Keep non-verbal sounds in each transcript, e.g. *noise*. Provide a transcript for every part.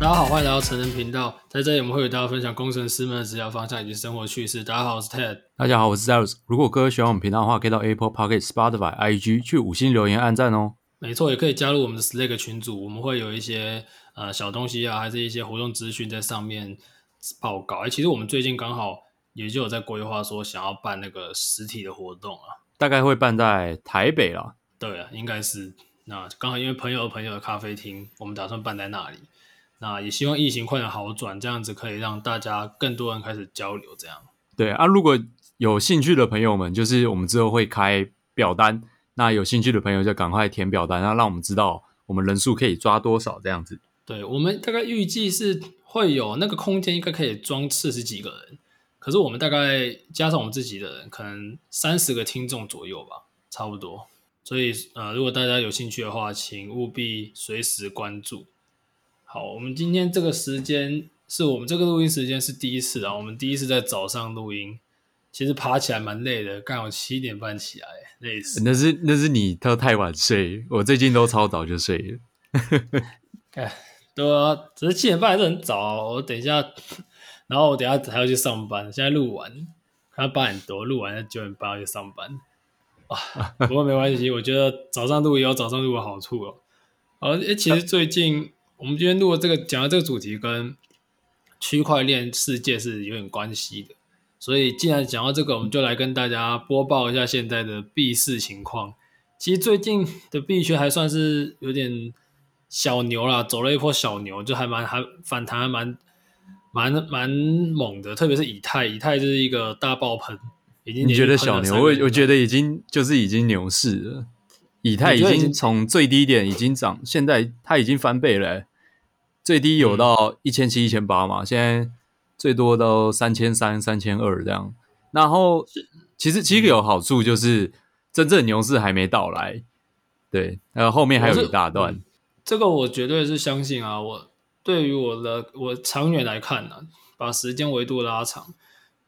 大家好，欢迎来到成人频道，在这里我们会与大家分享工程师们的职业方向以及生活趣事。大家好，我是 Ted。大家好，我是 Zeros。如果各位喜欢我们频道的话，可以到 Apple Pocket、Spotify、IG 去五星留言、按赞哦。没错，也可以加入我们的 Slack 群组，我们会有一些呃小东西啊，还是一些活动资讯在上面报告。哎，其实我们最近刚好也就有在规划说想要办那个实体的活动啊，大概会办在台北啦。对啊，应该是。那刚好因为朋友的朋友的咖啡厅，我们打算办在那里。那也希望疫情快点好转，这样子可以让大家更多人开始交流。这样。对啊，如果有兴趣的朋友们，就是我们之后会开表单。那有兴趣的朋友就赶快填表单，然后让我们知道我们人数可以抓多少这样子。对，我们大概预计是会有那个空间，应该可以装四十几个人。可是我们大概加上我们自己的人，可能三十个听众左右吧，差不多。所以呃，如果大家有兴趣的话，请务必随时关注。好，我们今天这个时间是我们这个录音时间是第一次啊，我们第一次在早上录音。其实爬起来蛮累的，刚好七点半起来，累死。那是那是你都太晚睡，我最近都超早就睡了。*laughs* 哎，对啊，只是七点半还是很早。我等一下，然后我等一下还要去上班。现在录完，看到八点多，录完九点半要去上班。啊，不过没关系，我觉得早上录也有早上录的好处哦。而且其实最近我们今天录的这个讲的这个主题跟区块链世界是有点关系的。所以，既然讲到这个，我们就来跟大家播报一下现在的币市情况。其实最近的币圈还算是有点小牛啦，走了一波小牛，就还蛮还反弹，还蛮蛮蛮猛的。特别是以太，以太就是一个大爆喷，已经你觉得小牛？我我觉得已经就是已经牛市了。以太已经从最低点已经涨，现在它已经翻倍了，欸，最低有到一千七、一千八嘛，现在。最多都三千三、三千二这样，然后其实其实有好处就是真正牛市还没到来，对，呃后后面还有一大段。嗯，这个我绝对是相信啊！我对于我的我长远来看呢，啊，把时间维度拉长，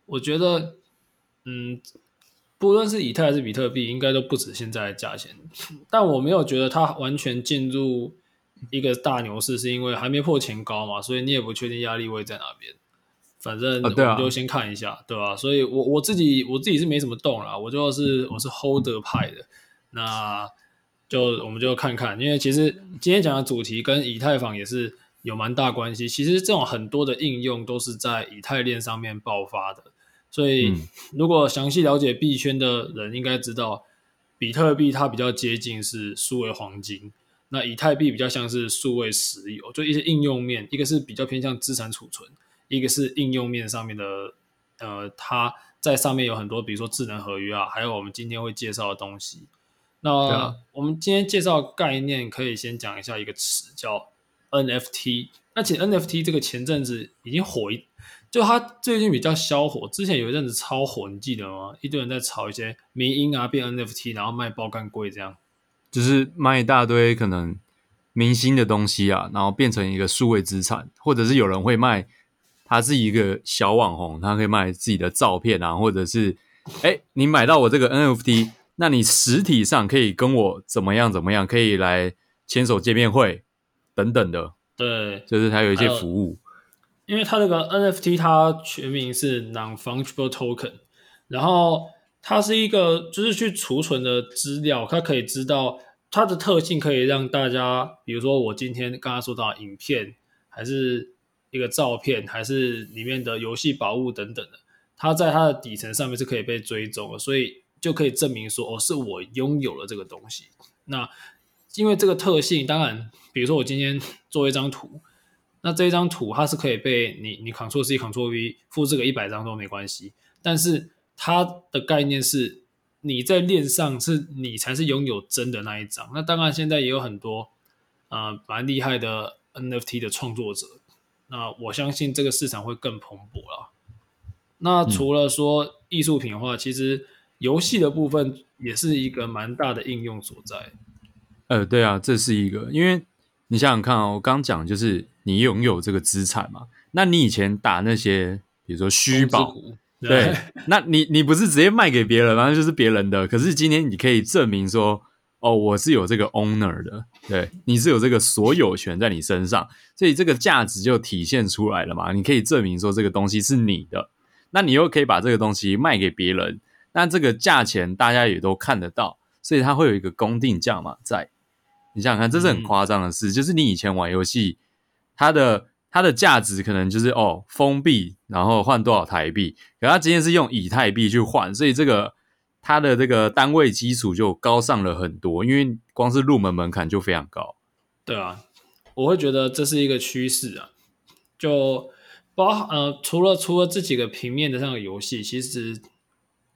我觉得，嗯，不论是以太还是比特币，应该都不止现在的价钱。但我没有觉得它完全进入一个大牛市，是因为还没破前高嘛，所以你也不确定压力位在哪边。反正我们就先看一下，对吧、啊？所以我我自己我自己是没什么动啦，我就是我是 holder 派的，那就我们就看看，因为其实今天讲的主题跟以太坊也是有蛮大关系。其实这种很多的应用都是在以太链上面爆发的，所以如果详细了解币圈的人应该知道，比特币它比较接近是数位黄金，那以太币比较像是数位石油，就一些应用面，一个是比较偏向资产储存。一个是应用面上面的，呃，它在上面有很多，比如说智能合约啊，还有我们今天会介绍的东西。那我们今天介绍概念，可以先讲一下一个词叫 NFT。那其实 NFT 这个前阵子已经火一，就它最近比较消火，之前有一阵子超火，你记得吗？一堆人在炒一些迷音啊，变 NFT，然后卖爆干贵，这样，就是卖一大堆可能明星的东西啊，然后变成一个数位资产，或者是有人会卖。他是一个小网红，他可以卖自己的照片啊，或者是，哎，你买到我这个 NFT，那你实体上可以跟我怎么样怎么样，可以来牵手见面会等等的。对，就是他有一些服务。因为它这个 NFT 它全名是 Non-Fungible Token，然后它是一个就是去储存的资料，它可以知道它的特性，可以让大家，比如说我今天刚刚说到影片还是。一个照片还是里面的游戏宝物等等的，它在它的底层上面是可以被追踪的，所以就可以证明说，哦，是我拥有了这个东西。那因为这个特性，当然，比如说我今天做一张图，那这一张图它是可以被你你 Ctrl C Ctrl V 复制个一百张都没关系，但是它的概念是你在链上是你才是拥有真的那一张。那当然现在也有很多呃蛮厉害的 NFT 的创作者。那我相信这个市场会更蓬勃了。那除了说艺术品的话，嗯、其实游戏的部分也是一个蛮大的应用所在。呃，对啊，这是一个，因为你想想看啊、哦，我刚讲就是你拥有这个资产嘛。那你以前打那些，比如说虚宝，对，那你你不是直接卖给别人吗？就是别人的。可是今天你可以证明说，哦，我是有这个 owner 的，对，你是有这个所有权在你身上，所以这个价值就体现出来了嘛。你可以证明说这个东西是你的，那你又可以把这个东西卖给别人，那这个价钱大家也都看得到，所以它会有一个公定价嘛在。你想想看，这是很夸张的事，嗯、就是你以前玩游戏，它的它的价值可能就是哦封闭，然后换多少台币，可它今天是用以太币去换，所以这个。它的这个单位基础就高上了很多，因为光是入门门槛就非常高。对啊，我会觉得这是一个趋势啊。就包呃，除了除了这几个平面的这样的游戏，其实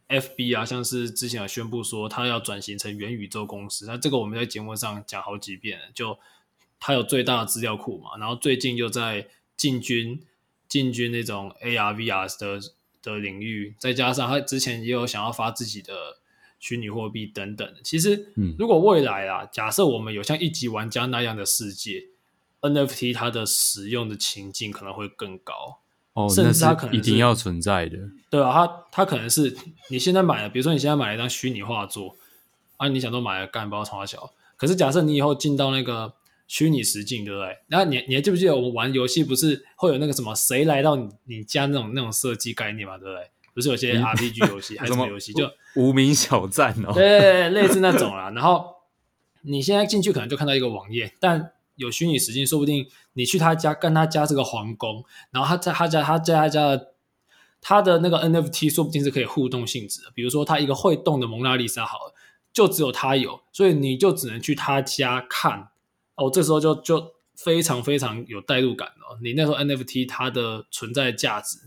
FB 啊，像是之前有宣布说它要转型成元宇宙公司，那这个我们在节目上讲好几遍了。就它有最大的资料库嘛，然后最近又在进军进军那种 AR VR 的。的领域，再加上它之前也有想要发自己的虚拟货币等等。其实，如果未来啊，假设我们有像一级玩家那样的世界，NFT 它的使用的情境可能会更高哦，甚至它可能一定要存在的。对啊，它它可能是你现在买了，比如说你现在买了一张虚拟画作啊，你想都买了干包从小，可是假设你以后进到那个。虚拟实境，对不对？然后你你还记不记得我们玩游戏不是会有那个什么谁来到你你家那种那种设计概念嘛，对不对？不是有些 RPG 游戏 *laughs* 还是什么游戏就无名小站哦，对，对，对，类似那种啦。然后你现在进去可能就看到一个网页，但有虚拟实境，说不定你去他家跟他家这个皇宫，然后他在他家他在他家的他的那个 NFT 说不定是可以互动性质的，比如说他一个会动的蒙娜丽莎，好了，就只有他有，所以你就只能去他家看。哦，这时候就就非常非常有代入感了。你那时候 NFT 它的存在价值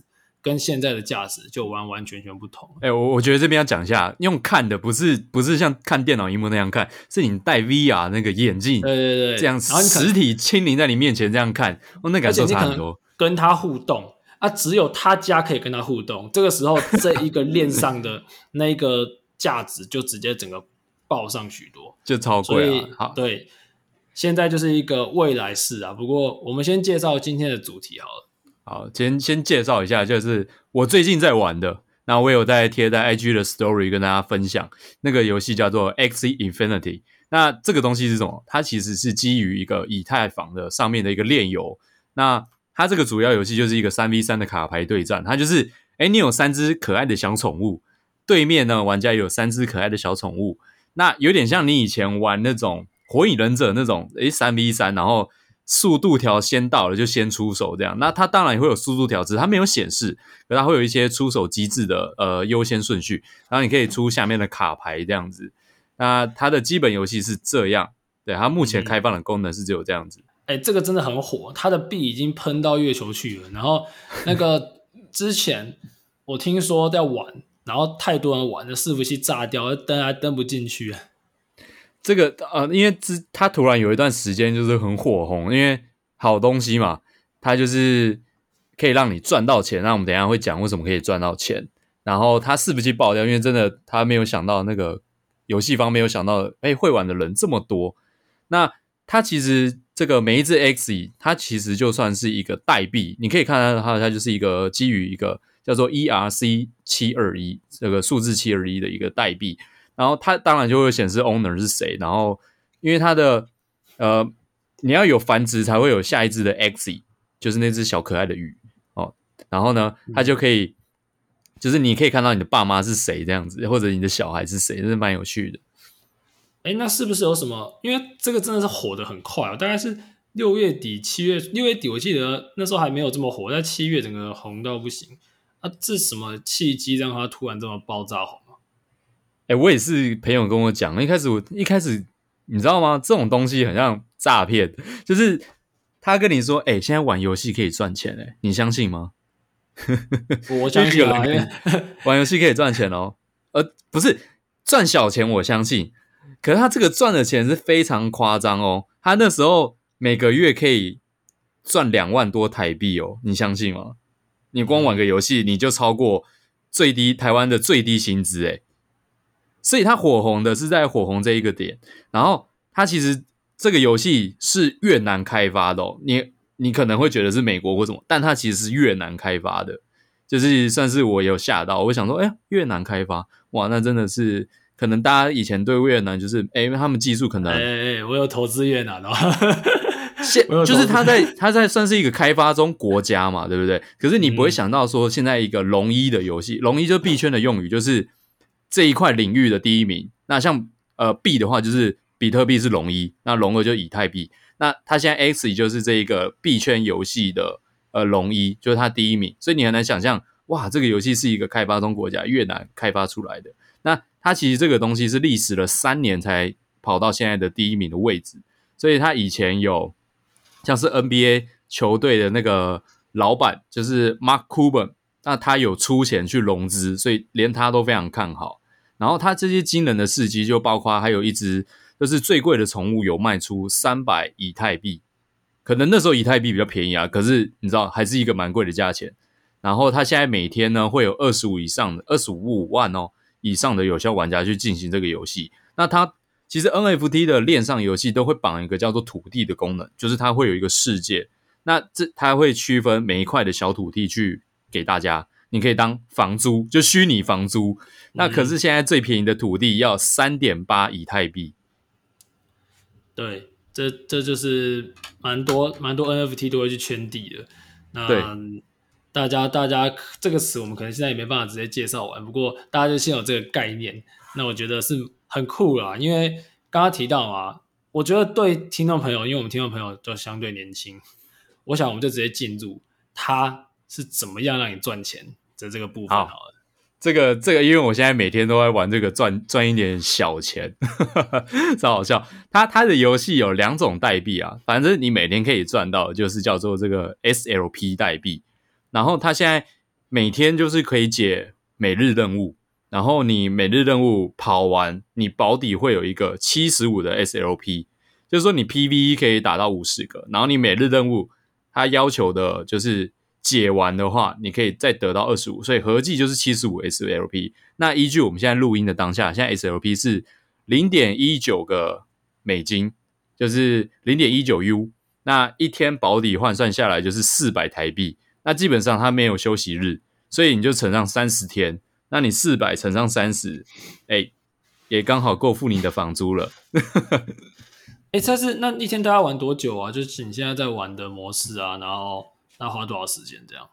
跟现在的价值就完完全全不同。哎、欸，我我觉得这边要讲一下，用看的不是不是像看电脑荧幕那样看，是你戴 VR 那个眼镜，对对对，这样实体亲临在你面前这样看，哦，那感受差很多。跟他互动啊，只有他家可以跟他互动。这个时候，这一个链上的那个价值就直接整个爆上许多，*laughs* 就超贵啊。好，对。现在就是一个未来式啊，不过我们先介绍今天的主题好了。好，先先介绍一下，就是我最近在玩的，那我有在贴在 IG 的 Story 跟大家分享，那个游戏叫做 X Infinity。那这个东西是什么？它其实是基于一个以太坊的上面的一个链游。那它这个主要游戏就是一个三 v 三的卡牌对战，它就是，诶，你有三只可爱的小宠物，对面呢玩家有三只可爱的小宠物，那有点像你以前玩那种。火影忍者那种诶三 v 三，然后速度条先到了就先出手这样，那它当然也会有速度条，只是它没有显示，可它会有一些出手机制的呃优先顺序，然后你可以出下面的卡牌这样子。那它的基本游戏是这样，对，它目前开放的功能是只有这样子。哎、嗯，这个真的很火，它的币已经喷到月球去了。然后那个 *laughs* 之前我听说在玩，然后太多人玩，的伺服器炸掉，登还登不进去。这个呃，因为之他突然有一段时间就是很火红，因为好东西嘛，它就是可以让你赚到钱。那我们等一下会讲为什么可以赚到钱。然后它伺服器爆掉，因为真的他没有想到那个游戏方没有想到，哎，会玩的人这么多。那它其实这个每一只 XE，它其实就算是一个代币，你可以看到它，它就是一个基于一个叫做 ERC 七二一这个数字七二一的一个代币。然后它当然就会显示 owner 是谁，然后因为它的呃，你要有繁殖才会有下一只的 Axie，就是那只小可爱的鱼哦。然后呢，它就可以，就是你可以看到你的爸妈是谁这样子，或者你的小孩是谁，这是蛮有趣的。哎，那是不是有什么？因为这个真的是火的很快，大概是六月底、七月，六月底我记得那时候还没有这么火，在七月整个红到不行。啊，这什么契机让它突然这么爆炸红？哎、欸，我也是朋友跟我讲，一开始我一开始你知道吗？这种东西很像诈骗，就是他跟你说，哎、欸，现在玩游戏可以赚钱，哎，你相信吗？*laughs* 我相信啊，*laughs* 玩游戏可以赚钱哦，呃，不是赚小钱，我相信，可是他这个赚的钱是非常夸张哦，他那时候每个月可以赚两万多台币哦，你相信吗？你光玩个游戏，你就超过最低台湾的最低薪资，哎。所以它火红的是在火红这一个点，然后它其实这个游戏是越南开发的哦，你你可能会觉得是美国或什么，但它其实是越南开发的，就是算是我有吓到，我想说，哎，越南开发，哇，那真的是可能大家以前对越南就是，哎，因为他们技术可能，哎哎，我有投资越南哦，现 *laughs* 就是他在他在算是一个开发中国家嘛，对不对？可是你不会想到说，现在一个龙一的游戏，嗯、龙一就是币圈的用语，就是这一块领域的第一名。那像呃币的话，就是比特币是龙一，那龙二就以太币。那他现在 X 就是这一个币圈游戏的呃龙一，就是他第一名。所以你很难想象，哇，这个游戏是一个开发中国家越南开发出来的。那它其实这个东西是历时了三年才跑到现在的第一名的位置，所以它以前有像是 NBA 球队的那个老板就是 Mark Cuban，那他有出钱去融资，所以连他都非常看好。然后他这些惊人的事迹就包括还有一只就是最贵的宠物有卖出三百以太币，可能那时候以太币比较便宜啊，可是你知道还是一个蛮贵的价钱。然后他现在每天呢会有二十五以上的二十五万哦。以上的有效玩家去进行这个游戏，那它其实 NFT 的链上游戏都会绑一个叫做土地的功能，就是它会有一个世界，那这它会区分每一块的小土地去给大家，你可以当房租，就虚拟房租。那可是现在最便宜的土地要三点八以太币。对，这这就是蛮多蛮多 NFT 都会去圈地的。那。大家，大家这个词我们可能现在也没办法直接介绍完，不过大家就先有这个概念，那我觉得是很酷啦。因为刚刚提到嘛，我觉得对听众朋友，因为我们听众朋友都相对年轻，我想我们就直接进入他是怎么样让你赚钱的这个部分好这个这个，因为我现在每天都在玩这个赚赚一点小钱，*laughs* 超好笑。他他的游戏有两种代币啊，反正你每天可以赚到，就是叫做这个 SLP 代币。然后他现在每天就是可以解每日任务，然后你每日任务跑完，你保底会有一个七十五的 SLP，就是说你 PVE 可以打到五十个，然后你每日任务他要求的就是解完的话，你可以再得到二十五，所以合计就是七十五 SLP。那依据我们现在录音的当下，现在 SLP 是零点一九个美金，就是零点一九 U，那一天保底换算下来就是四百台币。那基本上它没有休息日，所以你就乘上三十天，那你四百乘上三十，哎，也刚好够付你的房租了。*laughs* 哎，这是那一天大家玩多久啊？就是你现在在玩的模式啊，然后那花多少时间这样？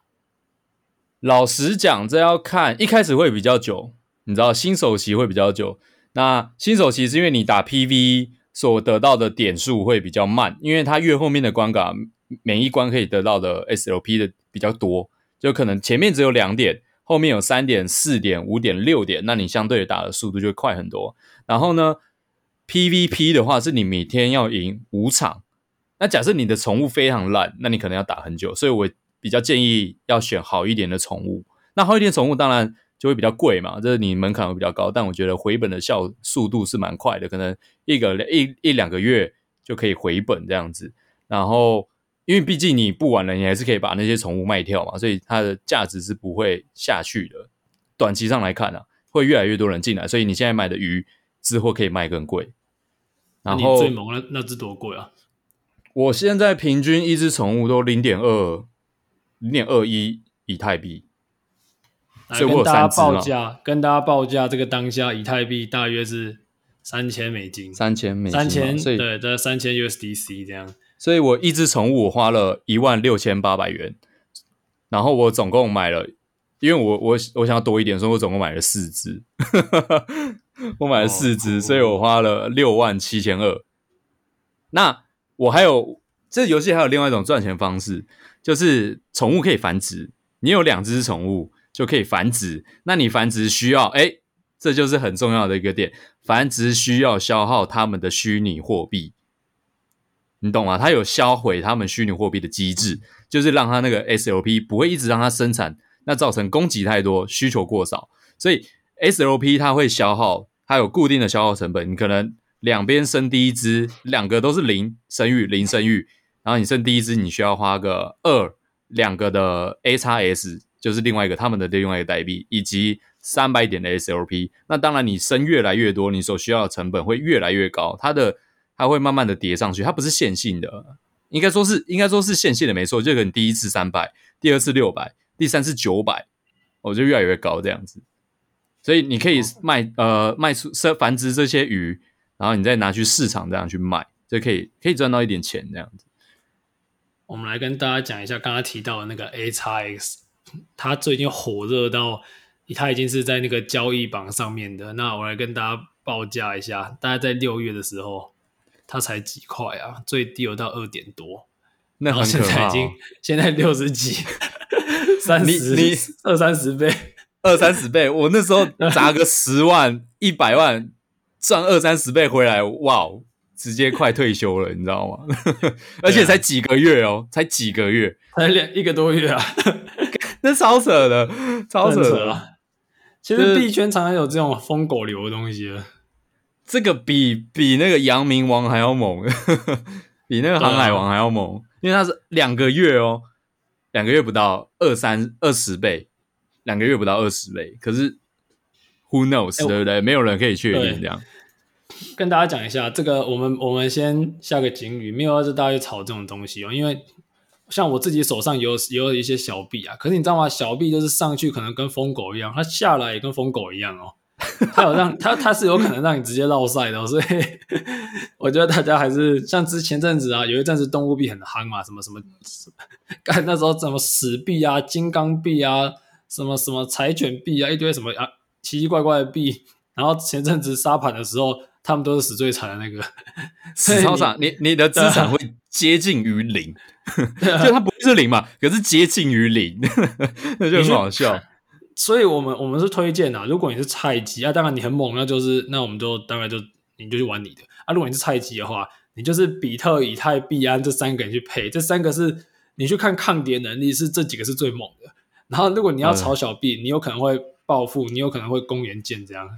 老实讲，这要看一开始会比较久，你知道新手期会比较久。那新手期是因为你打 Pv 所得到的点数会比较慢，因为它越后面的关卡每一关可以得到的 SLP 的。比较多，就可能前面只有两点，后面有三点、四点、五点、六点，那你相对打的速度就会快很多。然后呢，PVP 的话是你每天要赢五场。那假设你的宠物非常烂，那你可能要打很久。所以我比较建议要选好一点的宠物。那好一点的宠物当然就会比较贵嘛，这是你门槛会比较高。但我觉得回本的效速度是蛮快的，可能一个一一两个月就可以回本这样子。然后。因为毕竟你不玩了，你还是可以把那些宠物卖掉嘛，所以它的价值是不会下去的。短期上来看啊，会越来越多人进来，所以你现在买的鱼之后可以卖更贵。然后你最猛那那只多贵啊？我现在平均一只宠物都零点二、零点二一以太币。所以我大家报价，跟大家报价，这个当下以太币大约是三千美金，三千美金，三千对，这三千 USDC 这样。所以我一只宠物我花了一万六千八百元，然后我总共买了，因为我我我想要多一点，所以我总共买了四只，*laughs* 我买了四只，所以我花了六万七千二。那我还有这游戏还有另外一种赚钱方式，就是宠物可以繁殖，你有两只宠物就可以繁殖，那你繁殖需要，诶，这就是很重要的一个点，繁殖需要消耗他们的虚拟货币。你懂吗？它有销毁他们虚拟货币的机制，就是让它那个 SLP 不会一直让它生产，那造成供给太多，需求过少，所以 SLP 它会消耗，它有固定的消耗成本。你可能两边生第一只，两个都是零生育，零生育，然后你生第一只，你需要花个二两个的 AXS，就是另外一个他们的另外一个代币，以及三百点的 SLP。那当然，你生越来越多，你所需要的成本会越来越高，它的。它会慢慢的叠上去，它不是线性的，应该说是应该说是线性的没错。就可能第一次三百，第二次六百，第三次九百，我就越来越高这样子。所以你可以卖呃卖出生繁殖这些鱼，然后你再拿去市场这样去卖，就可以可以赚到一点钱这样子。我们来跟大家讲一下刚刚提到的那个 A x X，它最近火热到，它已经是在那个交易榜上面的。那我来跟大家报价一下，大概在六月的时候，它才几块啊？最低有到二点多，那很可怕哦。现在已经现在六十几，*laughs* 三十你二三十倍，二三十倍。我那时候砸个十万、*laughs* 一百万，赚二三十倍回来，哇！直接快退休了，你知道吗？*laughs* 而且才几个月哦，才几个月，才两一个多月啊，*laughs* 那超扯的，超扯的。扯其实币圈常常有这种疯狗流的东西了，这个比比那个阳明王还要猛，比那个航海王还要猛，因为它是两个月哦，两个月不到二三二十倍，两个月不到二十倍，可是 who knows，、欸、对不对？没有人可以确定这样。跟大家讲一下，这个我们我们先下个警语，没有要是大家去炒这种东西哦。因为像我自己手上有有一些小币啊，可是你知道吗？小币就是上去可能跟疯狗一样，它下来也跟疯狗一样哦。它有让 *laughs* 它它是有可能让你直接落赛的，所以我觉得大家还是像之前阵子啊，有一阵子动物币很夯嘛，什么什么，干那时候什么死币啊、金刚币啊、什么什么柴犬币啊，一堆什么啊奇奇怪怪的币，然后前阵子沙盘的时候。他们都是死最惨的那个，*laughs* 死超惨，你你的资产会接近于零，*laughs* 就它不是零嘛，可是接近于零，*laughs* 那就很好笑。所以我们我们是推荐啊，如果你是菜鸡啊，当然你很猛，那就是那我们就当然就你就去玩你的啊。如果你是菜鸡的话，你就是比特、以太、币安这三个人去配，这三个是你去看抗跌能力是这几个是最猛的。然后如果你要炒小币，你有可能会暴富，你有可能会公园见这样。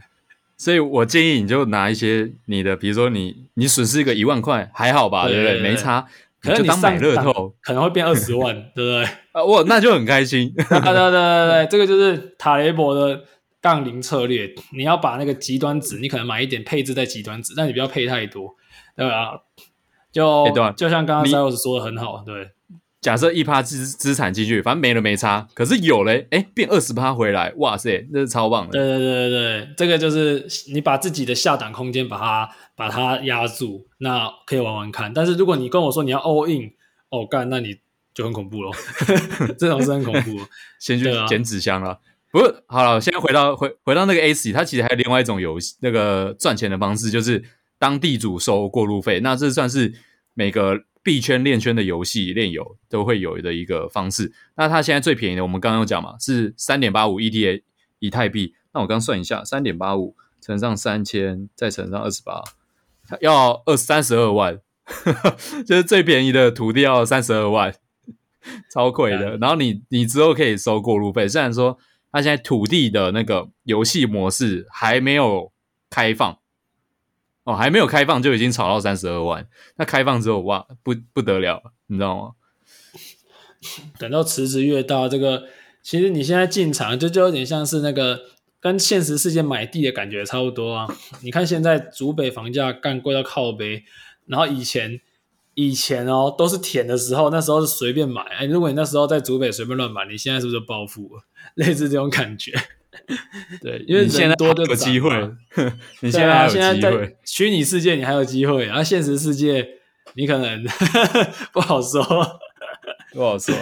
所以我建议你就拿一些你的，比如说你你损失一个一万块还好吧，对不对，对？没差，可能你当买乐透可能会变二十万，*laughs* 对不对？啊，我那就很开心。*laughs* 对对对对对，这个就是塔雷博的杠铃策略。你要把那个极端值，你可能买一点配置在极端值，但你不要配太多，对吧？就、欸、就像刚刚 Zeus 说的很好，对。假设一趴资资产进去，反正没了没差。可是有嘞，哎，变二十趴回来，哇塞，这是超棒的。对对对对对，这个就是你把自己的下档空间把它把它压住，那可以玩玩看。但是如果你跟我说你要 all in，哦干，那你就很恐怖咯。*laughs* 这种是很恐怖。*laughs* 先去捡纸箱了。不是，好了，现在回到回回到那个 ACE，它其实还有另外一种游戏，那个赚钱的方式，就是当地主收过路费。那这算是每个。币圈链圈的游戏链游都会有的一个方式。那它现在最便宜的，我们刚刚有讲嘛，是三点八五 ETA 以太币。那我刚算一下，三点八五乘上三千，再乘上二十八，要二三十二万，*laughs* 就是最便宜的土地要三十二万，超贵的。然后你你之后可以收过路费，虽然说它现在土地的那个游戏模式还没有开放。哦，还没有开放就已经炒到三十二万，那开放之后哇，不不得了，你知道吗？*laughs* 等到池子越大，这个其实你现在进场就就有点像是那个跟现实世界买地的感觉差不多啊。你看现在竹北房价干贵到靠北，然后以前以前哦都是田的时候，那时候是随便买，哎，如果你那时候在竹北随便乱买，你现在是不是暴富？*laughs* 类似这种感觉。*laughs* 对，因为现在多就有机会。*laughs* 你现在还有机会，现在在 *laughs* 虚拟世界你还有机会，然后现实世界你可能不好说，不好说。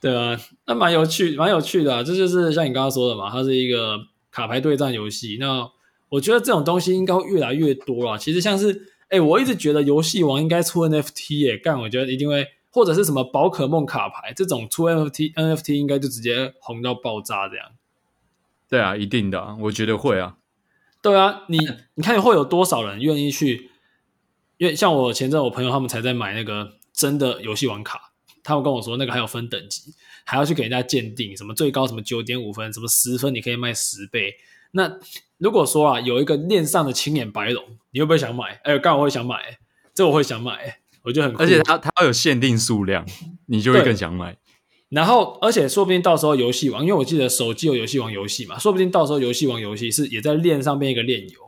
对啊，那蛮有趣，蛮有趣的啊。这就是像你刚刚说的嘛，它是一个卡牌对战游戏。那我觉得这种东西应该会越来越多了。其实像是，哎，我一直觉得游戏王应该出 NFT 耶，干，我觉得一定会，或者是什么宝可梦卡牌这种出 NFT，NFT 应该就直接红到爆炸这样。对啊，一定的，我觉得会啊。对啊，你你看会有多少人愿意去？因为像我前阵我朋友他们才在买那个真的游戏王卡，他们跟我说那个还有分等级，还要去给人家鉴定，什么最高什么九点五分，什么十分你可以卖十倍。那如果说啊有一个链上的青眼白龙，你会不会想买？哎，刚好我会想买，这我会想买，我觉得很。而且它它有限定数量，你就会更想买。然后，而且说不定到时候游戏王，因为我记得手机有游戏王游戏嘛，说不定到时候游戏王游戏是也在链上面一个链游，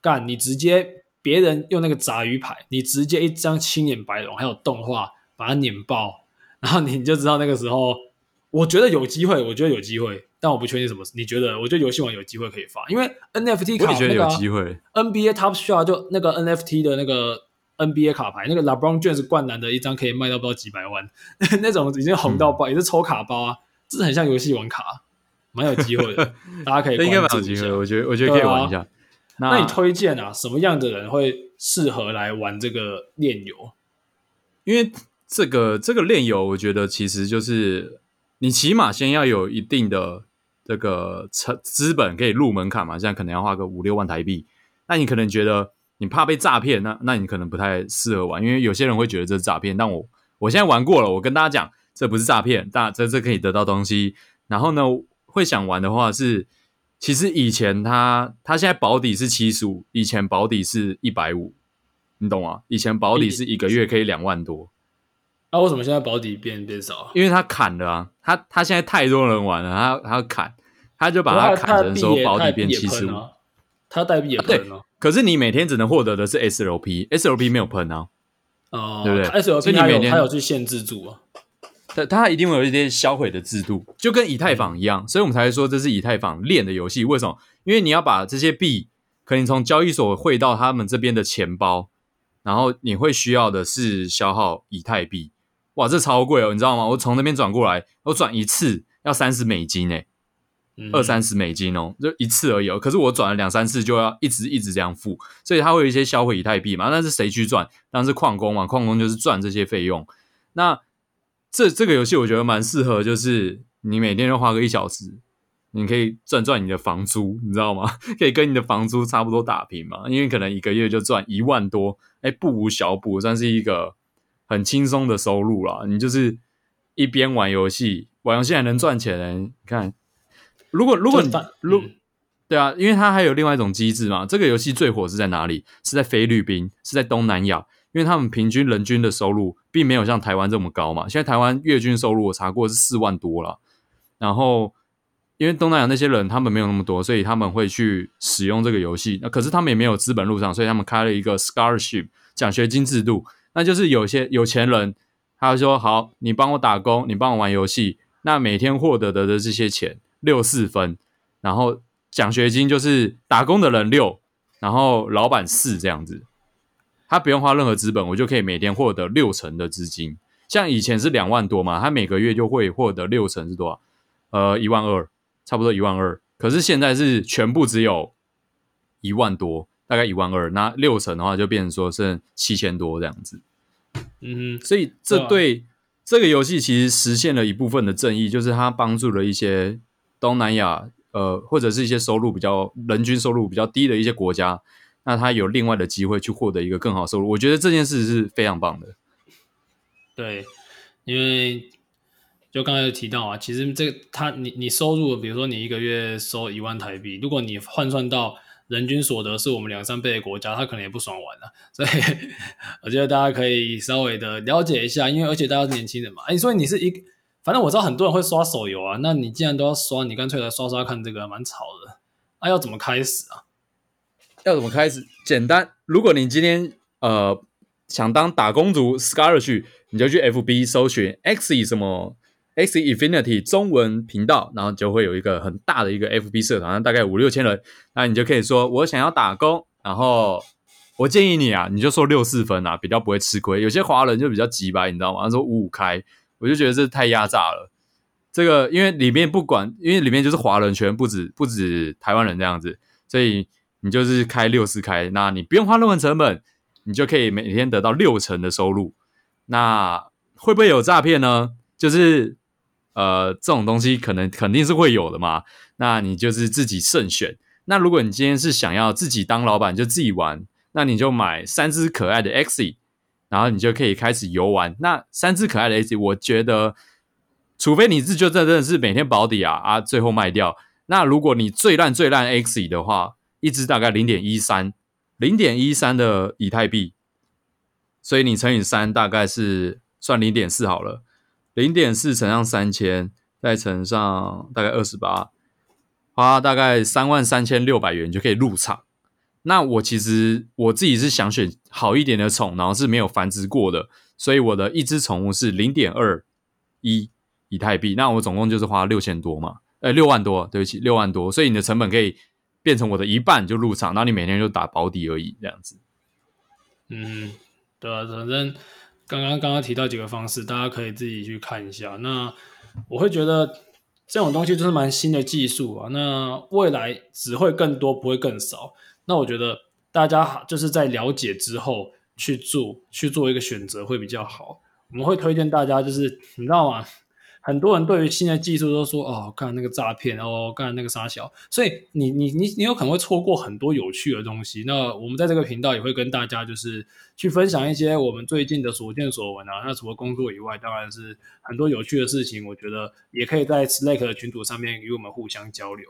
干你直接别人用那个杂鱼牌，你直接一张青眼白龙还有动画把它碾爆，然后你就知道那个时候我觉得有机会，我觉得有机会，但我不确定什么。你觉得？我觉得游戏王有机会可以发，因为 NFT 卡，我觉得有机会。NBA Top Shot 就那个 NFT 的那个 NBA 卡牌，那个 LeBron James 灌篮的一张可以卖到不知道几百万，*laughs* 那种已经红到爆，嗯、也是抽卡包啊，这很像游戏王卡，蛮有机会的，*laughs* 大家可以。应该蛮有机会，我觉得我觉得可以玩一下。啊、那，那你推荐啊，什么样的人会适合来玩这个炼油？因为这个这个炼油，我觉得其实就是。你起码先要有一定的这个资资本可以入门槛嘛，现在可能要花个五六万台币。那你可能觉得你怕被诈骗，那那你可能不太适合玩，因为有些人会觉得这是诈骗。但我我现在玩过了，我跟大家讲，这不是诈骗，大这这可以得到东西。然后呢，会想玩的话是，其实以前他他现在保底是七十五，以前保底是一百五，你懂吗？以前保底是一个月可以两万多。那、啊、为什么现在保底变变少？因为他砍了啊，他他现在太多人玩了，他他砍，他就把它砍成说保底变七十五。他代币也喷了、啊啊，可是你每天只能获得的是 SLP，SLP 没有喷啊，哦，对不对？SLP 你每天他有去限制住啊，他他一定会有一些销毁的制度，就跟以太坊一样，嗯、所以我们才会说这是以太坊链的游戏。为什么？因为你要把这些币可能从交易所汇到他们这边的钱包，然后你会需要的是消耗以太币。哇，这超贵哦，你知道吗？我从那边转过来，我转一次要三十美金诶，二三十美金哦，就一次而已哦。可是我转了两三次，就要一直一直这样付，所以它会有一些销毁以太币嘛。那是谁去赚？当然是矿工嘛，矿工就是赚这些费用。那这这个游戏我觉得蛮适合，就是你每天就花个一小时，你可以赚赚你的房租，你知道吗？*laughs* 可以跟你的房租差不多打平嘛，因为可能一个月就赚一万多，哎，不无小补，算是一个。很轻松的收入啦，你就是一边玩游戏，玩游戏还能赚钱。你看，如果如果你如、嗯、对啊，因为它还有另外一种机制嘛。这个游戏最火是在哪里？是在菲律宾，是在东南亚，因为他们平均人均的收入并没有像台湾这么高嘛。现在台湾月均收入我查过是四万多了，然后因为东南亚那些人他们没有那么多，所以他们会去使用这个游戏。那可是他们也没有资本入场，所以他们开了一个 scholarship 奖学金制度。那就是有些有钱人，他说好，你帮我打工，你帮我玩游戏，那每天获得的的这些钱六四分，然后奖学金就是打工的人六，然后老板四这样子，他不用花任何资本，我就可以每天获得六成的资金。像以前是两万多嘛，他每个月就会获得六成是多少？呃，一万二，差不多一万二。可是现在是全部只有一万多。大概一万二，那六成的话就变成说剩七千多这样子。嗯，所以这对这个游戏其实实现了一部分的正义，就是它帮助了一些东南亚呃或者是一些收入比较人均收入比较低的一些国家，那他有另外的机会去获得一个更好收入。我觉得这件事是非常棒的。对，因为就刚才有提到啊，其实这个他你你收入，比如说你一个月收一万台币，如果你换算到人均所得是我们两三倍的国家，他可能也不爽玩了，所以 *laughs* 我觉得大家可以稍微的了解一下，因为而且大家是年轻人嘛。哎，所以你是一，反正我知道很多人会刷手游啊，那你既然都要刷，你干脆来刷刷看这个，蛮潮的。那、啊、要怎么开始啊？要怎么开始？简单，如果你今天呃想当打工族 Scholarship，你就去 FB 搜寻 X 什么。X Infinity 中文频道，然后就会有一个很大的一个 FB 社团，大概五六千人。那你就可以说，我想要打工，然后我建议你啊，你就说六四分啊，比较不会吃亏。有些华人就比较急吧，你知道吗？他说五五开，我就觉得这太压榨了。这个因为里面不管，因为里面就是华人圈，不止不止台湾人这样子，所以你就是开六四开，那你不用花任何成本，你就可以每天得到六成的收入。那会不会有诈骗呢？就是。呃，这种东西可能肯定是会有的嘛，那你就是自己慎选。那如果你今天是想要自己当老板，就自己玩，那你就买三只可爱的 XE 然后你就可以开始游玩。那三只可爱的 Axie，我觉得，除非你是就真的是每天保底啊啊，最后卖掉。那如果你最烂最烂 Axi 的话，一只大概零点一三，零点一三的以太币，所以你乘以三，大概是算零点四好了。零点四乘上三千，再乘上大概二十八，花大概三万三千六百元就可以入场。那我其实我自己是想选好一点的宠，然后是没有繁殖过的，所以我的一只宠物是零点二一，以太币，那我总共就是花六千多嘛，呃，六万多，对不起，六万多，所以你的成本可以变成我的一半就入场，那你每天就打保底而已，这样子。嗯，对啊，反正刚刚刚刚提到几个方式，大家可以自己去看一下。那我会觉得这种东西就是蛮新的技术啊，那未来只会更多，不会更少。那我觉得大家就是在了解之后去做，去做一个选择会比较好。我们会推荐大家，就是你知道吗？很多人对于新的技术都说哦，干那个诈骗哦，干那个杀小，所以你你你你有可能会错过很多有趣的东西。那我们在这个频道也会跟大家就是去分享一些我们最近的所见所闻啊。那除了工作以外，当然是很多有趣的事情，我觉得也可以在 Slack 的群组上面与我们互相交流。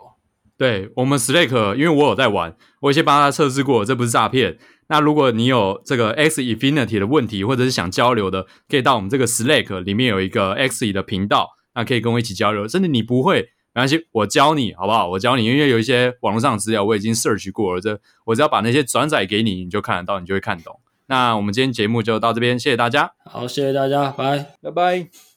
对，我们 Slack，因为我有在玩，我先帮他测试过，这不是诈骗。那如果你有这个 X Infinity 的问题，或者是想交流的，可以到我们这个 Slack 里面有一个 X 的频道，那可以跟我一起交流。甚至你不会没关系，我教你好不好？我教你，因为有一些网络上的资料我已经 search 过了，这我只要把那些转载给你，你就看得到，你就会看懂。那我们今天节目就到这边，谢谢大家。好，谢谢大家，拜拜拜。